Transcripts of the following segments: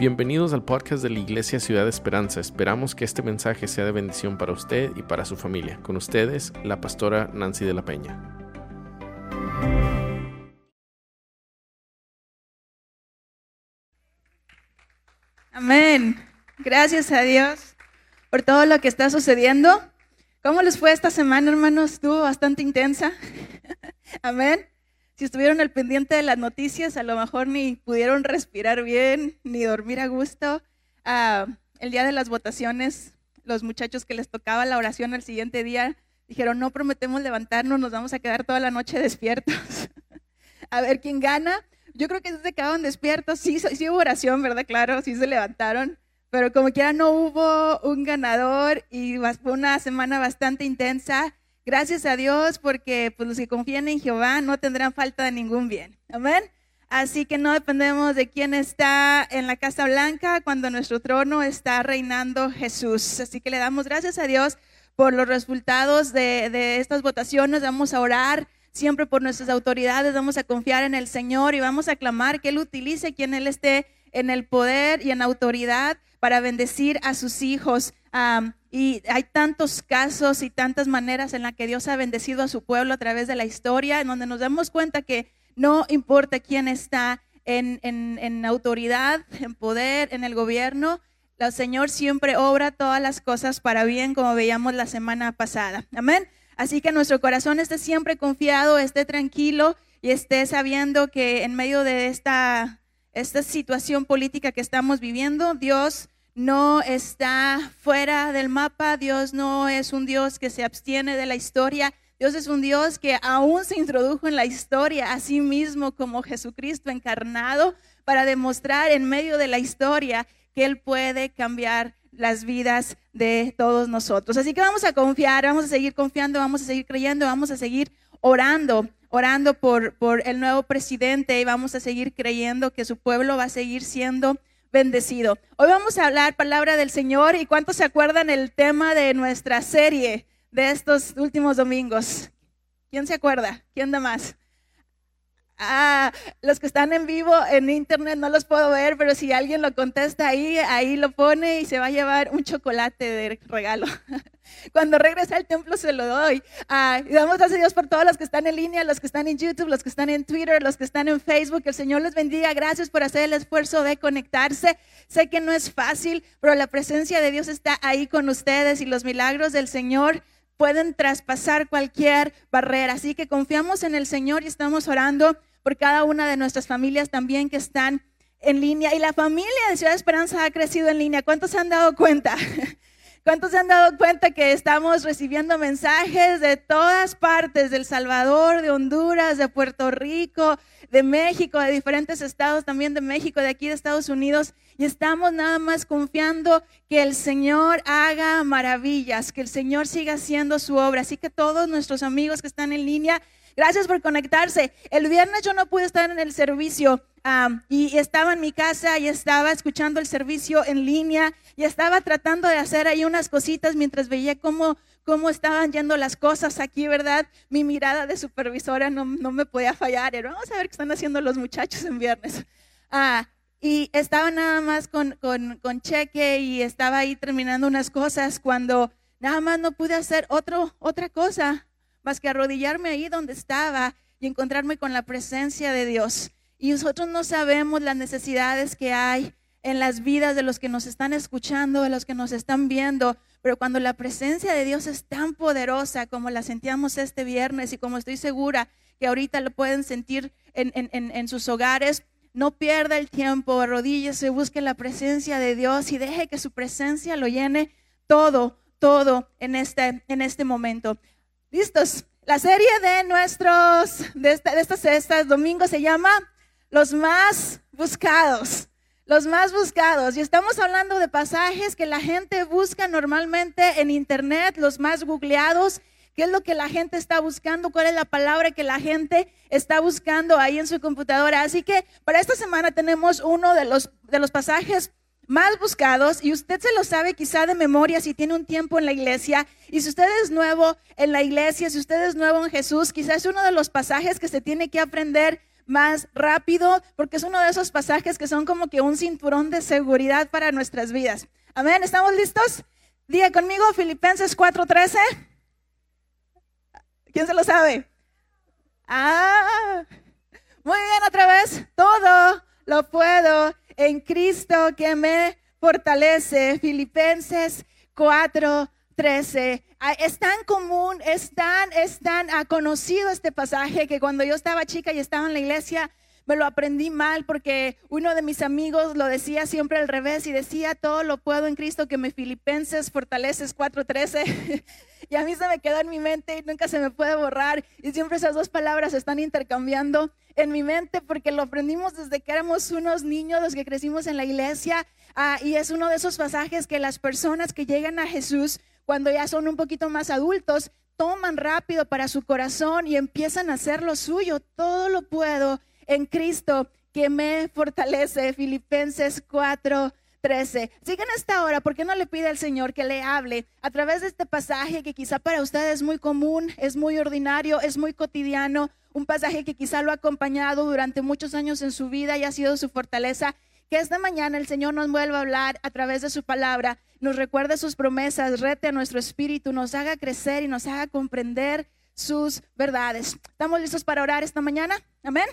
Bienvenidos al podcast de la Iglesia Ciudad de Esperanza. Esperamos que este mensaje sea de bendición para usted y para su familia. Con ustedes, la pastora Nancy de la Peña. Amén. Gracias a Dios por todo lo que está sucediendo. ¿Cómo les fue esta semana, hermanos? Estuvo bastante intensa. Amén. Si estuvieron al pendiente de las noticias, a lo mejor ni pudieron respirar bien, ni dormir a gusto. Ah, el día de las votaciones, los muchachos que les tocaba la oración al siguiente día dijeron, no prometemos levantarnos, nos vamos a quedar toda la noche despiertos. a ver quién gana. Yo creo que se quedaron despiertos. Sí, sí hubo oración, ¿verdad? Claro, sí se levantaron. Pero como quiera no hubo un ganador y fue una semana bastante intensa. Gracias a Dios porque pues, los que confían en Jehová no tendrán falta de ningún bien. Amén. Así que no dependemos de quién está en la Casa Blanca cuando nuestro trono está reinando Jesús. Así que le damos gracias a Dios por los resultados de, de estas votaciones. Vamos a orar siempre por nuestras autoridades. Vamos a confiar en el Señor y vamos a clamar que Él utilice quien Él esté en el poder y en autoridad para bendecir a sus hijos. Y hay tantos casos y tantas maneras en las que Dios ha bendecido a su pueblo a través de la historia, en donde nos damos cuenta que no importa quién está en, en autoridad, en poder, en el gobierno, el Señor siempre obra todas las cosas para bien, como veíamos la semana pasada. Amén. Así que nuestro corazón esté siempre confiado, esté tranquilo y esté sabiendo que en medio de esta esta situación política que estamos viviendo, Dios no está fuera del mapa, Dios no es un Dios que se abstiene de la historia, Dios es un Dios que aún se introdujo en la historia a sí mismo como Jesucristo encarnado para demostrar en medio de la historia que Él puede cambiar las vidas de todos nosotros. Así que vamos a confiar, vamos a seguir confiando, vamos a seguir creyendo, vamos a seguir orando orando por, por el nuevo presidente y vamos a seguir creyendo que su pueblo va a seguir siendo bendecido. Hoy vamos a hablar palabra del Señor y cuántos se acuerdan el tema de nuestra serie de estos últimos domingos. ¿Quién se acuerda? ¿Quién da más? Ah, los que están en vivo en internet no los puedo ver, pero si alguien lo contesta ahí, ahí lo pone y se va a llevar un chocolate de regalo. Cuando regrese al templo se lo doy. Ah, y damos gracias a Dios por todos los que están en línea, los que están en YouTube, los que están en Twitter, los que están en Facebook. El Señor les bendiga. Gracias por hacer el esfuerzo de conectarse. Sé que no es fácil, pero la presencia de Dios está ahí con ustedes y los milagros del Señor pueden traspasar cualquier barrera. Así que confiamos en el Señor y estamos orando por cada una de nuestras familias también que están en línea. Y la familia de Ciudad Esperanza ha crecido en línea. ¿Cuántos se han dado cuenta? ¿Cuántos se han dado cuenta que estamos recibiendo mensajes de todas partes, del Salvador, de Honduras, de Puerto Rico, de México, de diferentes estados también de México, de aquí de Estados Unidos? Y estamos nada más confiando que el Señor haga maravillas, que el Señor siga haciendo su obra. Así que todos nuestros amigos que están en línea, Gracias por conectarse. El viernes yo no pude estar en el servicio y estaba en mi casa y estaba escuchando el servicio en línea y estaba tratando de hacer ahí unas cositas mientras veía cómo, cómo estaban yendo las cosas aquí, ¿verdad? Mi mirada de supervisora no, me podía fallar. Era, vamos a ver qué están haciendo los muchachos en viernes. Ah, y estaba nada más con, con, con cheque y estaba ahí terminando unas cosas cuando nada más no pude hacer otro, otra cosa más que arrodillarme ahí donde estaba y encontrarme con la presencia de Dios. Y nosotros no sabemos las necesidades que hay en las vidas de los que nos están escuchando, de los que nos están viendo, pero cuando la presencia de Dios es tan poderosa como la sentíamos este viernes y como estoy segura que ahorita lo pueden sentir en, en sus hogares, no pierda el tiempo, arrodíllese, busque la presencia de Dios y deje que su presencia lo llene todo, todo en este, en este momento. ¿Listos? La serie de nuestros, de, estos, estos domingos se llama Los más buscados. Los más buscados. Y estamos hablando de pasajes que la gente busca normalmente en internet, los más googleados. ¿Qué es lo que la gente está buscando? ¿Cuál es la palabra que la gente está buscando ahí en su computadora? Así que para esta semana tenemos uno de los, de los pasajes más buscados y usted se lo sabe quizá de memoria si tiene un tiempo en la iglesia y si usted es nuevo en la iglesia, si usted es nuevo en Jesús, quizás es uno de los pasajes que se tiene que aprender más rápido, porque es uno de esos pasajes que son como que un cinturón de seguridad para nuestras vidas. Amén, ¿estamos listos? Diga conmigo Filipenses 4:13. ¿Quién se lo sabe? Ah, muy bien, otra vez. Todo lo puedo en Cristo que me fortalece. Filipenses 4:13. Ah, es tan común, es tan, es tan ah, conocido este pasaje que cuando yo estaba chica y estaba en la iglesia, me lo aprendí mal porque uno de mis amigos lo decía siempre al revés y decía, todo lo puedo en Cristo que me filipenses, fortaleces 4.13. y a mí se me quedó en mi mente y nunca se me puede borrar. Y siempre esas dos palabras se están intercambiando en mi mente porque lo aprendimos desde que éramos unos niños, los que crecimos en la iglesia. Ah, y es uno de esos pasajes que las personas que llegan a Jesús cuando ya son un poquito más adultos, toman rápido para su corazón y empiezan a hacer lo suyo. Todo lo puedo en Cristo que me fortalece. Filipenses 4. 13. Sigan esta hora, ¿por qué no le pide al Señor que le hable a través de este pasaje que quizá para usted es muy común, es muy ordinario, es muy cotidiano, un pasaje que quizá lo ha acompañado durante muchos años en su vida y ha sido su fortaleza? Que esta mañana el Señor nos vuelva a hablar a través de su palabra, nos recuerde sus promesas, rete a nuestro espíritu, nos haga crecer y nos haga comprender sus verdades. ¿Estamos listos para orar esta mañana? Amén.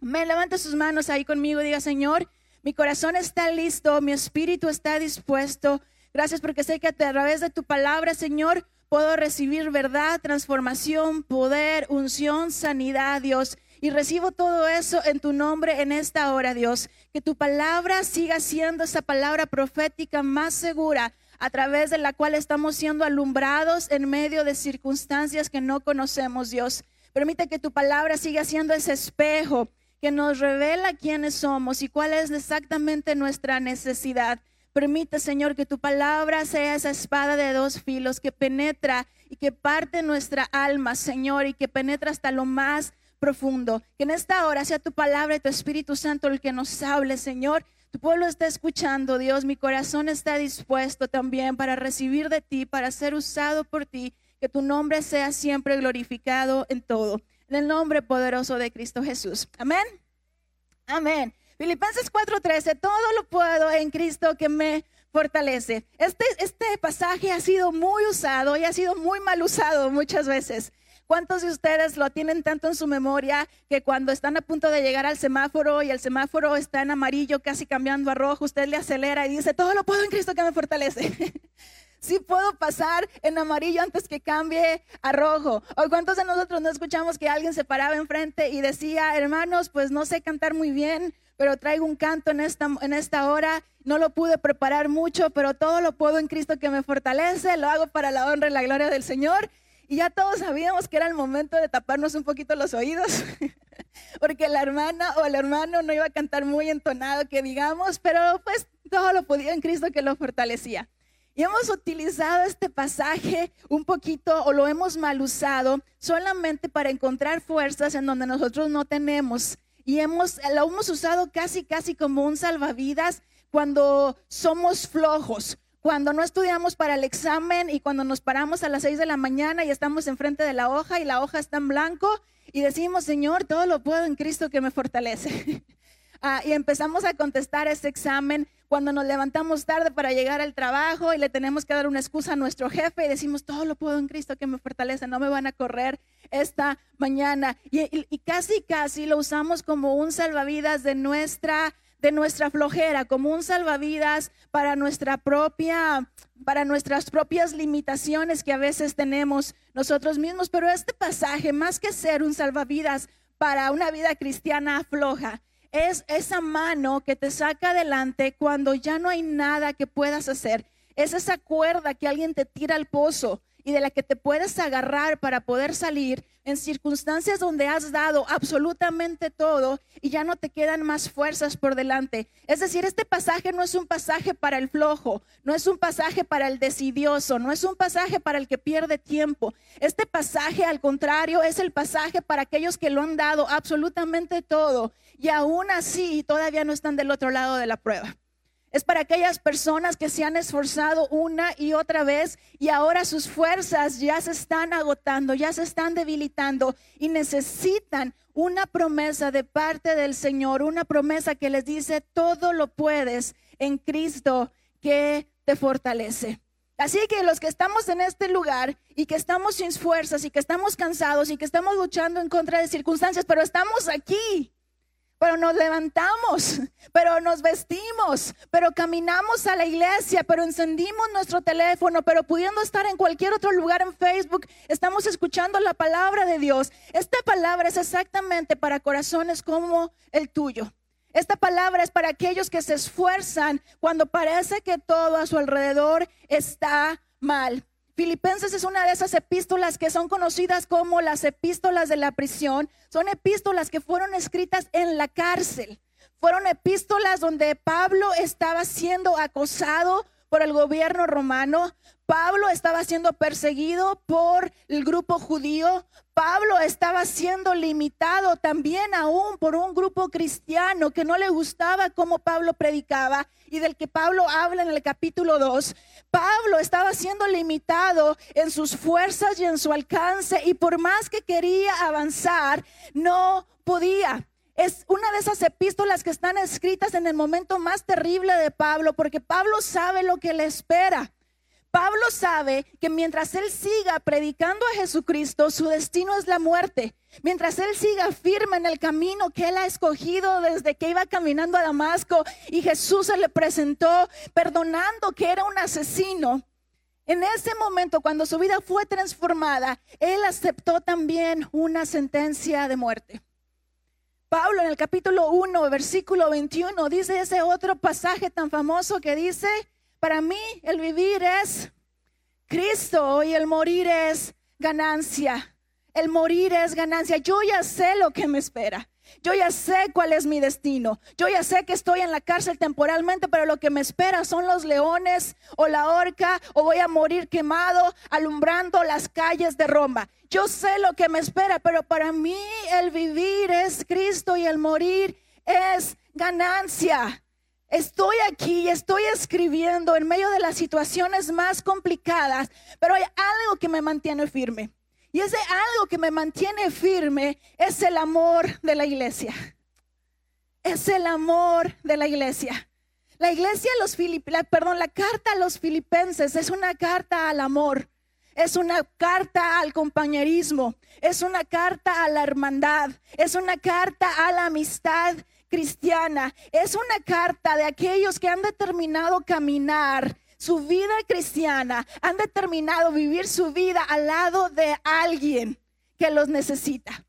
Me levante sus manos ahí conmigo y diga, Señor, mi corazón está listo, mi espíritu está dispuesto. Gracias porque sé que a través de tu palabra, Señor, puedo recibir verdad, transformación, poder, unción, sanidad, Dios. Y recibo todo eso en tu nombre en esta hora, Dios. Que tu palabra siga siendo esa palabra profética más segura a través de la cual estamos siendo alumbrados en medio de circunstancias que no conocemos, Dios. Permite que tu palabra siga siendo ese espejo que nos revela quiénes somos y cuál es exactamente nuestra necesidad. Permite, Señor, que tu palabra sea esa espada de dos filos que penetra y que parte nuestra alma, Señor, y que penetra hasta lo más profundo. Que en esta hora sea tu palabra y tu Espíritu Santo el que nos hable, Señor. Tu pueblo está escuchando, Dios. Mi corazón está dispuesto también para recibir de ti, para ser usado por ti. Que tu nombre sea siempre glorificado en todo. En el nombre poderoso de Cristo Jesús. Amén. Amén. Filipenses 4:13, todo lo puedo en Cristo que me fortalece. Este, este pasaje ha sido muy usado y ha sido muy mal usado muchas veces. ¿Cuántos de ustedes lo tienen tanto en su memoria que cuando están a punto de llegar al semáforo y el semáforo está en amarillo, casi cambiando a rojo, usted le acelera y dice, todo lo puedo en Cristo que me fortalece? sí puedo pasar en amarillo antes que cambie a rojo. ¿O cuántos de nosotros no escuchamos que alguien se paraba enfrente y decía, hermanos, pues no sé cantar muy bien, pero traigo un canto en esta, en esta hora, no lo pude preparar mucho, pero todo lo puedo en Cristo que me fortalece, lo hago para la honra y la gloria del Señor. Y ya todos sabíamos que era el momento de taparnos un poquito los oídos, porque la hermana o el hermano no iba a cantar muy entonado, que digamos, pero pues todo lo podía en Cristo que lo fortalecía. Y hemos utilizado este pasaje un poquito o lo hemos mal usado solamente para encontrar fuerzas en donde nosotros no tenemos. Y hemos, lo hemos usado casi, casi como un salvavidas cuando somos flojos, cuando no estudiamos para el examen y cuando nos paramos a las 6 de la mañana y estamos enfrente de la hoja y la hoja está en blanco y decimos, Señor, todo lo puedo en Cristo que me fortalece. Ah, y empezamos a contestar ese examen cuando nos levantamos tarde para llegar al trabajo y le tenemos que dar una excusa a nuestro jefe y decimos, todo lo puedo en Cristo que me fortalece, no me van a correr esta mañana. Y, casi, casi lo usamos como un salvavidas de nuestra de nuestra flojera, como un salvavidas para nuestra propia para nuestras propias limitaciones que a veces tenemos nosotros mismos, pero este pasaje más que ser un salvavidas para una vida cristiana floja, es esa mano que te saca adelante cuando ya no hay nada que puedas hacer. Es esa cuerda que alguien te tira al pozo y de la que te puedes agarrar para poder salir en circunstancias donde has dado absolutamente todo y ya no te quedan más fuerzas por delante. Es decir, este pasaje no es un pasaje para el flojo, no es un pasaje para el decidioso, no es un pasaje para el que pierde tiempo. Este pasaje, al contrario, es el pasaje para aquellos que lo han dado absolutamente todo y aún así todavía no están del otro lado de la prueba. Es para aquellas personas que se han esforzado una y otra vez y ahora sus fuerzas ya se están agotando, ya se están debilitando y necesitan una promesa de parte del Señor, una promesa que les dice, todo lo puedes en Cristo que te fortalece. Así que los que estamos en este lugar y que estamos sin fuerzas y que estamos cansados y que estamos luchando en contra de circunstancias, pero estamos aquí, pero nos levantamos, pero nos vestimos, pero caminamos a la iglesia, pero encendimos nuestro teléfono, pero pudiendo estar en cualquier otro lugar en Facebook, estamos escuchando la palabra de Dios. Esta palabra es exactamente para corazones como el tuyo. Esta palabra es para aquellos que se esfuerzan cuando parece que todo a su alrededor está mal. Filipenses es una de esas epístolas que son conocidas como las epístolas de la prisión. Son epístolas que fueron escritas en la cárcel. Fueron epístolas donde Pablo estaba siendo acosado por el gobierno romano. Pablo estaba siendo perseguido por el grupo judío. Pablo estaba siendo limitado también aún por un grupo cristiano que no le gustaba cómo Pablo predicaba y del que Pablo habla en el capítulo 2. Pablo estaba siendo limitado en sus fuerzas y en su alcance y por más que quería avanzar, no podía. Es una de esas epístolas que están escritas en el momento más terrible de Pablo, porque Pablo sabe lo que le espera. Pablo sabe que mientras él siga predicando a Jesucristo, su destino es la muerte. Mientras él siga firme en el camino que él ha escogido desde que iba caminando a Damasco y Jesús se le presentó perdonando que era un asesino. En ese momento, cuando su vida fue transformada, él aceptó también una sentencia de muerte. Pablo en el capítulo 1, versículo 21, dice ese otro pasaje tan famoso que dice, para mí el vivir es Cristo y el morir es ganancia. El morir es ganancia. Yo ya sé lo que me espera. Yo ya sé cuál es mi destino. Yo ya sé que estoy en la cárcel temporalmente, pero lo que me espera son los leones o la horca o voy a morir quemado alumbrando las calles de Roma. Yo sé lo que me espera, pero para mí el vivir es Cristo y el morir es ganancia. Estoy aquí y estoy escribiendo en medio de las situaciones más complicadas, pero hay algo que me mantiene firme. Y ese algo que me mantiene firme es el amor de la iglesia. Es el amor de la iglesia. La iglesia, los perdón, la carta a los filipenses es una carta al amor, es una carta al compañerismo, es una carta a la hermandad, es una carta a la amistad cristiana, es una carta de aquellos que han determinado caminar su vida cristiana, han determinado vivir su vida al lado de alguien que los necesita.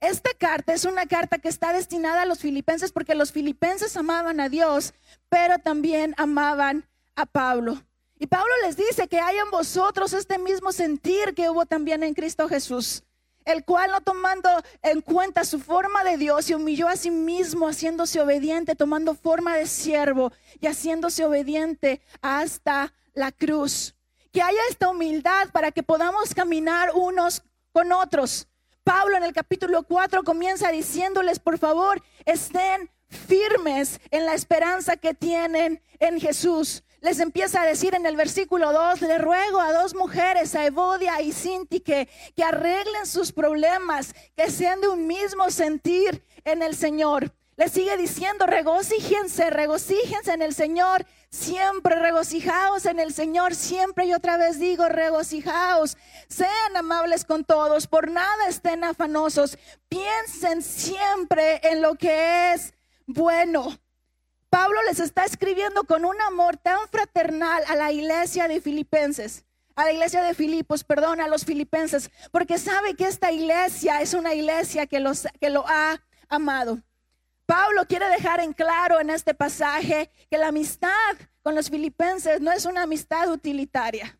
Esta carta es una carta que está destinada a los filipenses porque los filipenses amaban a Dios, pero también amaban a Pablo. Y Pablo les dice que hay en vosotros este mismo sentir que hubo también en Cristo Jesús el cual no tomando en cuenta su forma de Dios, se humilló a sí mismo, haciéndose obediente, tomando forma de siervo y haciéndose obediente hasta la cruz. Que haya esta humildad para que podamos caminar unos con otros. Pablo en el capítulo 4 comienza diciéndoles, por favor, estén firmes en la esperanza que tienen en Jesús les empieza a decir en el versículo 2, le ruego a dos mujeres, a Evodia y Sinti, que, arreglen sus problemas, que sean de un mismo sentir en el Señor. Le sigue diciendo, regocíjense, regocíjense en el Señor, siempre regocijaos en el Señor, siempre y otra vez digo, regocijaos, sean amables con todos, por nada estén afanosos, piensen siempre en lo que es bueno. Pablo les está escribiendo con un amor tan fraternal a la iglesia de Filipenses, a la iglesia de Filipos, perdón, a los filipenses, porque sabe que esta iglesia es una iglesia que, los, que lo ha amado. Pablo quiere dejar en claro en este pasaje que la amistad con los filipenses no es una amistad utilitaria,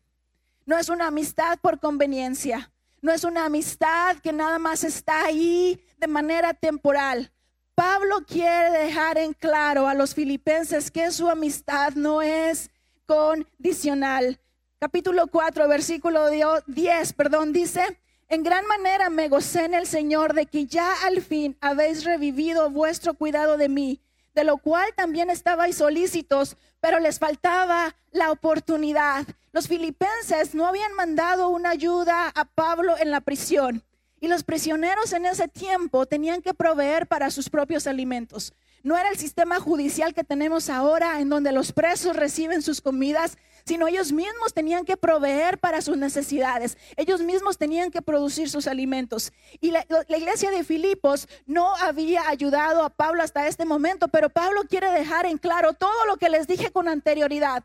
no es una amistad por conveniencia, no es una amistad que nada más está ahí de manera temporal. Pablo quiere dejar en claro a los filipenses que su amistad no es condicional. Capítulo 4, versículo 10, perdón, dice, en gran manera me gocé en el Señor de que ya al fin habéis revivido vuestro cuidado de mí, de lo cual también estabais solícitos, pero les faltaba la oportunidad. Los filipenses no habían mandado una ayuda a Pablo en la prisión. Y los prisioneros en ese tiempo tenían que proveer para sus propios alimentos. No era el sistema judicial que tenemos ahora en donde los presos reciben sus comidas, sino ellos mismos tenían que proveer para sus necesidades. Ellos mismos tenían que producir sus alimentos. Y la, la, iglesia de Filipos no había ayudado a Pablo hasta este momento, pero Pablo quiere dejar en claro todo lo que les dije con anterioridad.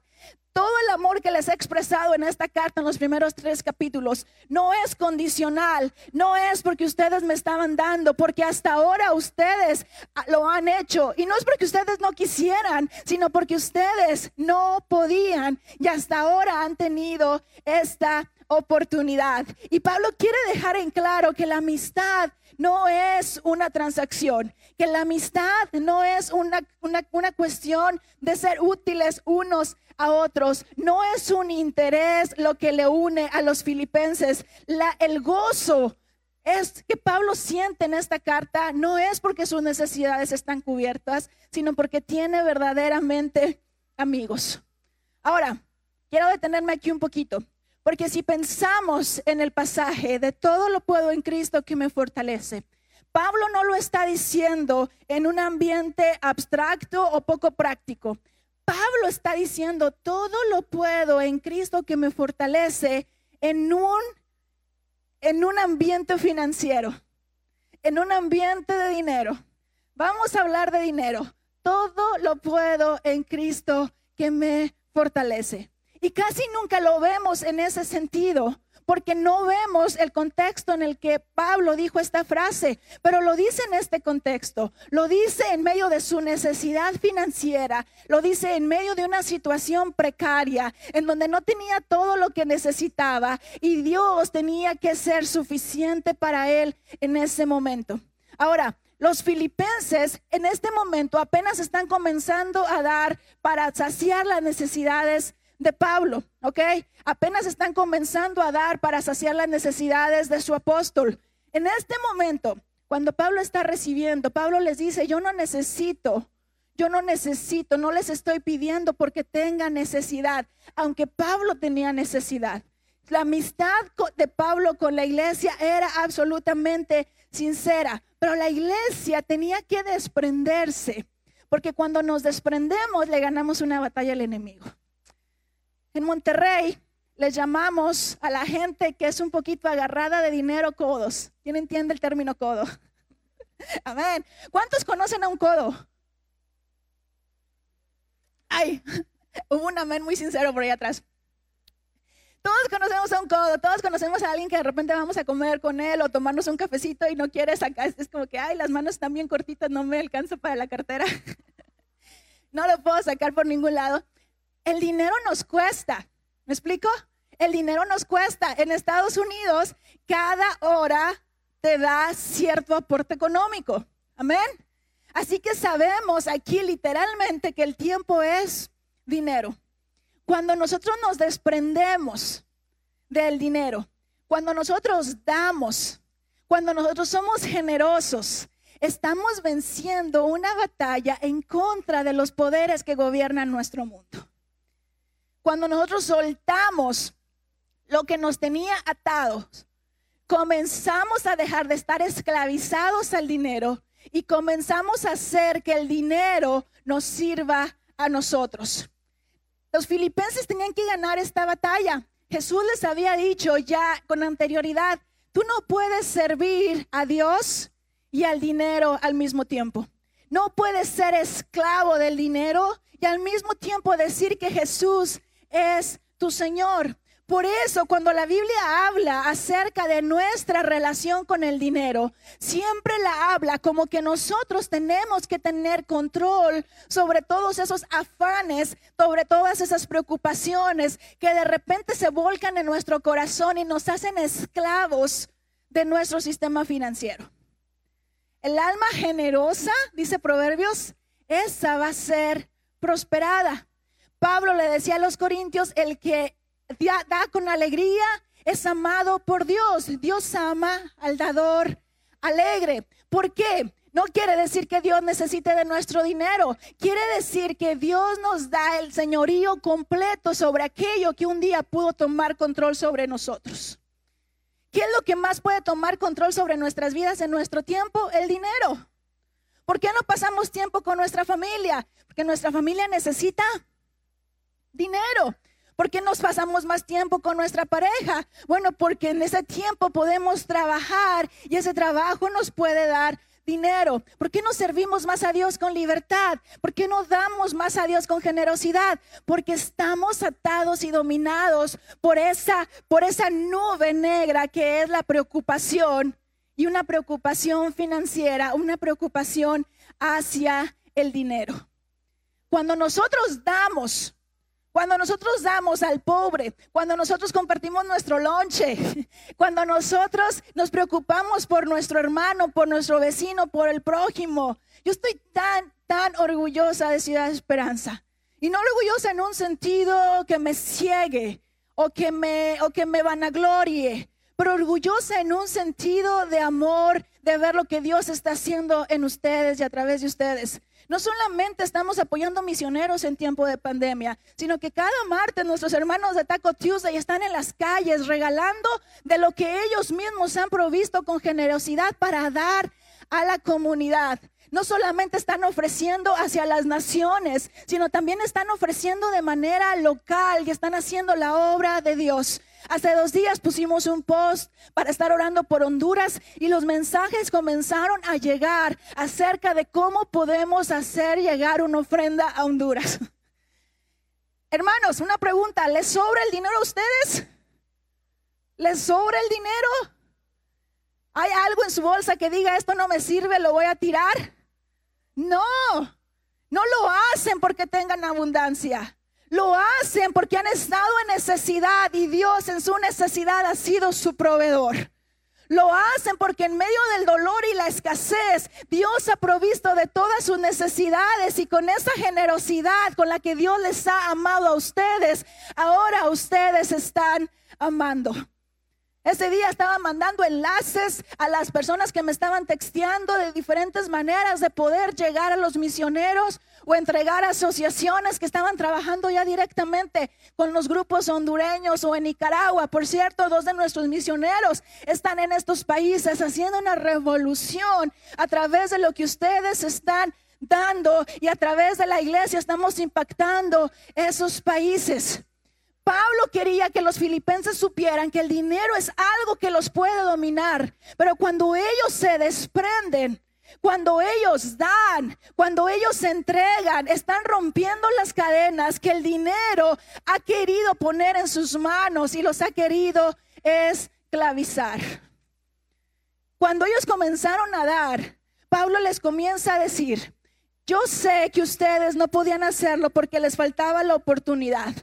Todo el amor que les he expresado en esta carta en los primeros tres capítulos no es condicional, no es porque ustedes me estaban dando, porque hasta ahora ustedes lo han hecho. Y no es porque ustedes no quisieran, sino porque ustedes no podían y hasta ahora han tenido esta oportunidad. Y Pablo quiere dejar en claro que la amistad no es una transacción, que la amistad no es una, una, una cuestión de ser útiles unos a otros. No es un interés lo que le une a los filipenses. La, el gozo es que Pablo siente en esta carta no es porque sus necesidades están cubiertas, sino porque tiene verdaderamente amigos. Ahora, quiero detenerme aquí un poquito, porque si pensamos en el pasaje de todo lo puedo en Cristo que me fortalece, Pablo no lo está diciendo en un ambiente abstracto o poco práctico. Pablo está diciendo, todo lo puedo en Cristo que me fortalece en un, en un ambiente financiero, en un ambiente de dinero. Vamos a hablar de dinero. Todo lo puedo en Cristo que me fortalece. Y casi nunca lo vemos en ese sentido porque no vemos el contexto en el que Pablo dijo esta frase, pero lo dice en este contexto, lo dice en medio de su necesidad financiera, lo dice en medio de una situación precaria, en donde no tenía todo lo que necesitaba y Dios tenía que ser suficiente para él en ese momento. Ahora, los filipenses en este momento apenas están comenzando a dar para saciar las necesidades de Pablo, ¿ok? Apenas están comenzando a dar para saciar las necesidades de su apóstol. En este momento, cuando Pablo está recibiendo, Pablo les dice, yo no necesito, yo no necesito, no les estoy pidiendo porque tenga necesidad, aunque Pablo tenía necesidad. La amistad de Pablo con la iglesia era absolutamente sincera, pero la iglesia tenía que desprenderse, porque cuando nos desprendemos le ganamos una batalla al enemigo. En Monterrey les llamamos a la gente que es un poquito agarrada de dinero codos. ¿Quién entiende el término codo? Amén. ¿Cuántos conocen a un codo? Ay, hubo un amén muy sincero por ahí atrás. Todos conocemos a un codo, todos conocemos a alguien que de repente vamos a comer con él o tomarnos un cafecito y no quiere sacar. Es como que, ay, las manos están bien cortitas, no me alcanzo para la cartera. no lo puedo sacar por ningún lado el dinero nos cuesta. ¿Me explico? El dinero nos cuesta. En Estados Unidos, cada hora te da cierto aporte económico. Amén. Así que sabemos aquí literalmente que el tiempo es dinero. Cuando nosotros nos desprendemos del dinero, cuando nosotros damos, cuando nosotros somos generosos, estamos venciendo una batalla en contra de los poderes que gobiernan nuestro mundo. Cuando nosotros soltamos lo que nos tenía atados, comenzamos a dejar de estar esclavizados al dinero y comenzamos a hacer que el dinero nos sirva a nosotros. Los filipenses tenían que ganar esta batalla. Jesús les había dicho ya con anterioridad, tú no puedes servir a Dios y al dinero al mismo tiempo. No puedes ser esclavo del dinero y al mismo tiempo decir que Jesús es tu Señor. Por eso cuando la Biblia habla acerca de nuestra relación con el dinero, siempre la habla como que nosotros tenemos que tener control sobre todos esos afanes, sobre todas esas preocupaciones que de repente se volcan en nuestro corazón y nos hacen esclavos de nuestro sistema financiero. El alma generosa, dice Proverbios, esa va a ser prosperada. Pablo le decía a los corintios, el que da, con alegría es amado por Dios. Dios ama al dador alegre. ¿Por qué? No quiere decir que Dios necesite de nuestro dinero. Quiere decir que Dios nos da el señorío completo sobre aquello que un día pudo tomar control sobre nosotros. ¿Qué es lo que más puede tomar control sobre nuestras vidas en nuestro tiempo? El dinero. ¿Por qué no pasamos tiempo con nuestra familia? Porque nuestra familia necesita dinero. ¿Por qué nos pasamos más tiempo con nuestra pareja? Bueno, porque en ese tiempo podemos trabajar y ese trabajo nos puede dar dinero? ¿Por qué no servimos más a Dios con libertad? ¿Por qué no damos más a Dios con generosidad? Porque estamos atados y dominados por esa, por esa nube negra que es la preocupación y una preocupación financiera, una preocupación hacia el dinero. Cuando nosotros damos cuando nosotros damos al pobre, cuando nosotros compartimos nuestro lonche, cuando nosotros nos preocupamos por nuestro hermano, por nuestro vecino, por el prójimo. Yo estoy tan, tan orgullosa de Ciudad Esperanza. Y no orgullosa en un sentido que me ciegue o que me, o que me vanaglorie, pero orgullosa en un sentido de amor, de ver lo que Dios está haciendo en ustedes y a través de ustedes. No solamente estamos apoyando misioneros en tiempo de pandemia, sino que cada martes nuestros hermanos de Taco Tuesday están en las calles regalando de lo que ellos mismos han provisto con generosidad para dar a la comunidad no solamente están ofreciendo hacia las naciones, sino también están ofreciendo de manera local y están haciendo la obra de Dios. Hace dos días pusimos un post para estar orando por Honduras y los mensajes comenzaron a llegar acerca de cómo podemos hacer llegar una ofrenda a Honduras. Hermanos, una pregunta, ¿les sobra el dinero a ustedes? ¿Les sobra el dinero? ¿Hay algo en su bolsa que diga esto no me sirve, lo voy a tirar? No, no lo hacen porque tengan abundancia. Lo hacen porque han estado en necesidad y Dios en su necesidad ha sido su proveedor. Lo hacen porque en medio del dolor y la escasez, Dios ha provisto de todas sus necesidades y con esa generosidad con la que Dios les ha amado a ustedes, ahora ustedes están amando. Ese día estaba mandando enlaces a las personas que me estaban texteando de diferentes maneras de poder llegar a los misioneros o entregar asociaciones que estaban trabajando ya directamente con los grupos hondureños o en Nicaragua. Por cierto, dos de nuestros misioneros están en estos países haciendo una revolución a través de lo que ustedes están dando y a través de la iglesia estamos impactando esos países. Pablo quería que los filipenses supieran que el dinero es algo que los puede dominar, pero cuando ellos se desprenden, cuando ellos dan, cuando ellos entregan, están rompiendo las cadenas que el dinero ha querido poner en sus manos y los ha querido esclavizar. Cuando ellos comenzaron a dar, Pablo les comienza a decir, yo sé que ustedes no podían hacerlo porque les faltaba la oportunidad.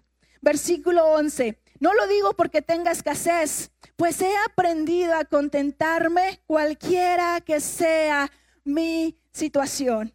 Versículo 11. No lo digo porque tenga escasez, pues he aprendido a contentarme cualquiera que sea mi situación.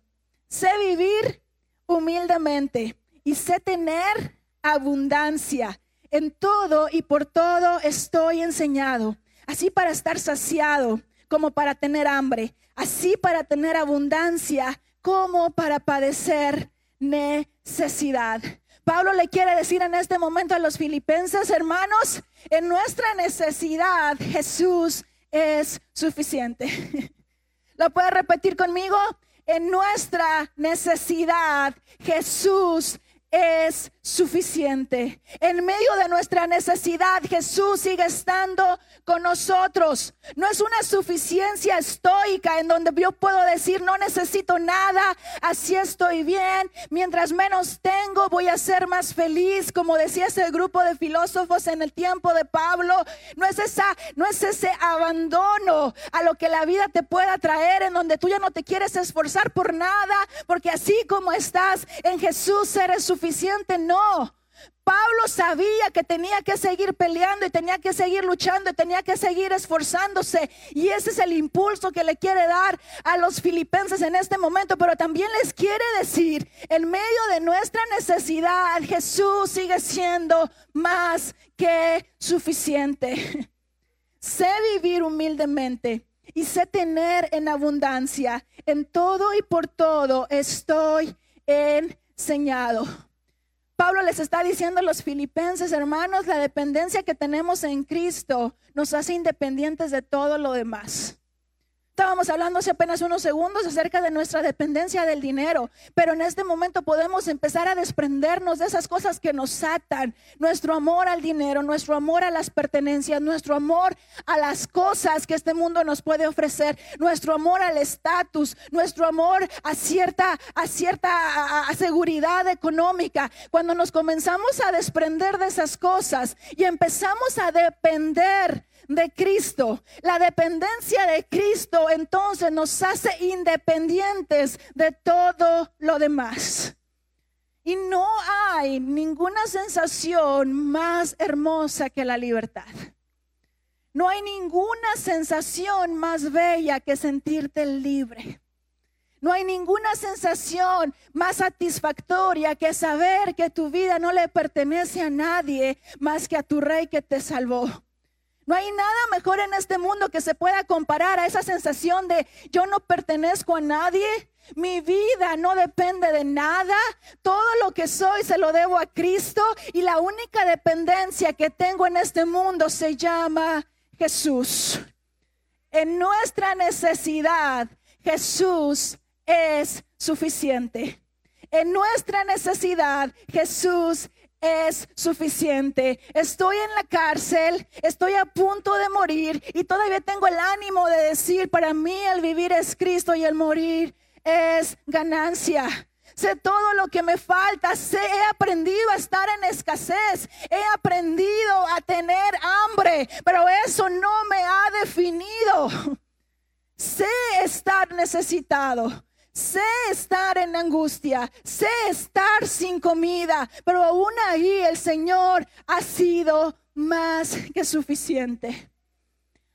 Sé vivir humildemente y sé tener abundancia. En todo y por todo estoy enseñado, así para estar saciado como para tener hambre, así para tener abundancia como para padecer necesidad. Pablo le quiere decir en este momento a los filipenses, hermanos, en nuestra necesidad Jesús es suficiente. ¿Lo puede repetir conmigo? En nuestra necesidad Jesús es suficiente. En medio de nuestra necesidad, Jesús sigue estando con nosotros. No es una suficiencia estoica en donde yo puedo decir no necesito nada, así estoy bien. Mientras menos tengo, voy a ser más feliz, como decía ese grupo de filósofos en el tiempo de Pablo. No es esa, no es ese abandono a lo que la vida te pueda traer en donde tú ya no te quieres esforzar por nada, porque así como estás en Jesús eres suficiente. Pablo sabía que tenía que seguir peleando y tenía que seguir luchando y tenía que seguir esforzándose. Y ese es el impulso que le quiere dar a los filipenses en este momento. Pero también les quiere decir, en medio de nuestra necesidad, Jesús sigue siendo más que suficiente. sé vivir humildemente y sé tener en abundancia. En todo y por todo estoy enseñado. Pablo les está diciendo a los filipenses, hermanos, la dependencia que tenemos en Cristo nos hace independientes de todo lo demás. Estábamos hablando hace apenas unos segundos acerca de nuestra dependencia del dinero, pero en este momento podemos empezar a desprendernos de esas cosas que nos atan, nuestro amor al dinero, nuestro amor a las pertenencias, nuestro amor a las cosas que este mundo nos puede ofrecer, nuestro amor al estatus, nuestro amor a cierta a cierta seguridad económica. Cuando nos comenzamos a desprender de esas cosas y empezamos a depender de Cristo. La dependencia de Cristo entonces nos hace independientes de todo lo demás. Y no hay ninguna sensación más hermosa que la libertad. No hay ninguna sensación más bella que sentirte libre. No hay ninguna sensación más satisfactoria que saber que tu vida no le pertenece a nadie más que a tu rey que te salvó. No hay nada mejor en este mundo que se pueda comparar a esa sensación de yo no pertenezco a nadie, mi vida no depende de nada, todo lo que soy se lo debo a Cristo y la única dependencia que tengo en este mundo se llama Jesús. En nuestra necesidad, Jesús es suficiente. En nuestra necesidad, Jesús es suficiente. Estoy en la cárcel, estoy a punto de morir y todavía tengo el ánimo de decir, para mí el vivir es Cristo y el morir es ganancia. Sé todo lo que me falta, sé, he aprendido a estar en escasez, he aprendido a tener hambre, pero eso no me ha definido. Sé estar necesitado. Sé estar en angustia, sé estar sin comida, pero aún ahí el Señor ha sido más que suficiente.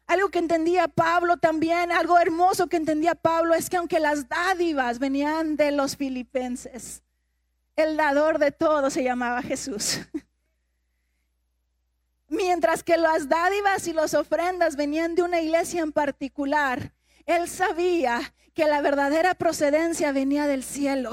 Algo que entendía Pablo también, algo hermoso que entendía Pablo es que aunque las dádivas venían de los filipenses, el dador de todo se llamaba Jesús. Mientras que las dádivas y las ofrendas venían de una iglesia en particular, él sabía que la verdadera procedencia venía del cielo.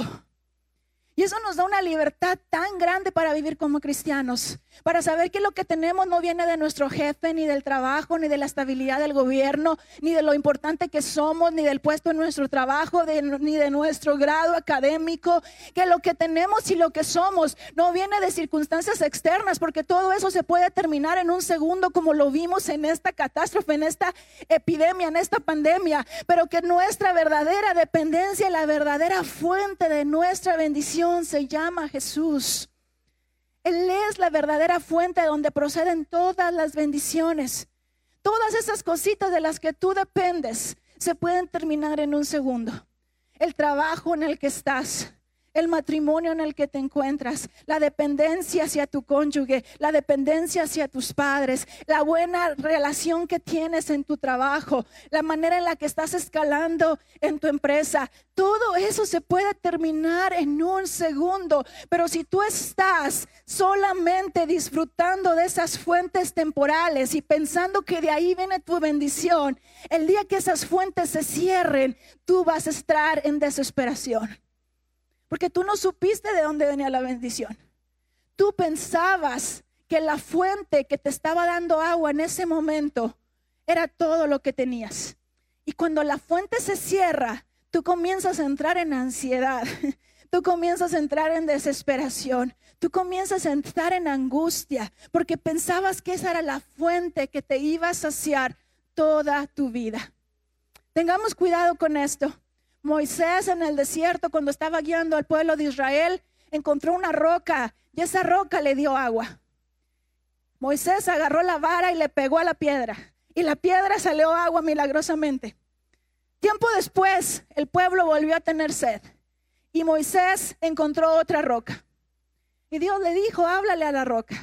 Y eso nos da una libertad tan grande para vivir como cristianos, para saber que lo que tenemos no viene de nuestro jefe, ni del trabajo, ni de la estabilidad del gobierno, ni de lo importante que somos, ni del puesto en nuestro trabajo, ni de nuestro grado académico, que lo que tenemos y lo que somos no viene de circunstancias externas, porque todo eso se puede terminar en un segundo como lo vimos en esta catástrofe, en esta epidemia, en esta pandemia, pero que nuestra verdadera dependencia, la verdadera fuente de nuestra bendición, se llama Jesús. Él es la verdadera fuente donde proceden todas las bendiciones. Todas esas cositas de las que tú dependes se pueden terminar en un segundo. El trabajo en el que estás, el matrimonio en el que te encuentras, la dependencia hacia tu cónyuge, la dependencia hacia tus padres, la buena relación que tienes en tu trabajo, la manera en la que estás escalando en tu empresa. Todo eso se puede terminar en un segundo, pero si tú estás solamente disfrutando de esas fuentes temporales y pensando que de ahí viene tu bendición, el día que esas fuentes se cierren, tú vas a estar en desesperación. Porque tú no supiste de dónde venía la bendición. Tú pensabas que la fuente que te estaba dando agua en ese momento era todo lo que tenías. Y cuando la fuente se cierra, tú comienzas a entrar en ansiedad, tú comienzas a entrar en desesperación, tú comienzas a entrar en angustia, porque pensabas que esa era la fuente que te iba a saciar toda tu vida. Tengamos cuidado con esto. Moisés en el desierto, cuando estaba guiando al pueblo de Israel, encontró una roca y esa roca le dio agua. Moisés agarró la vara y le pegó a la piedra y la piedra salió agua milagrosamente. Tiempo después, el pueblo volvió a tener sed y Moisés encontró otra roca. Y Dios le dijo, háblale a la roca.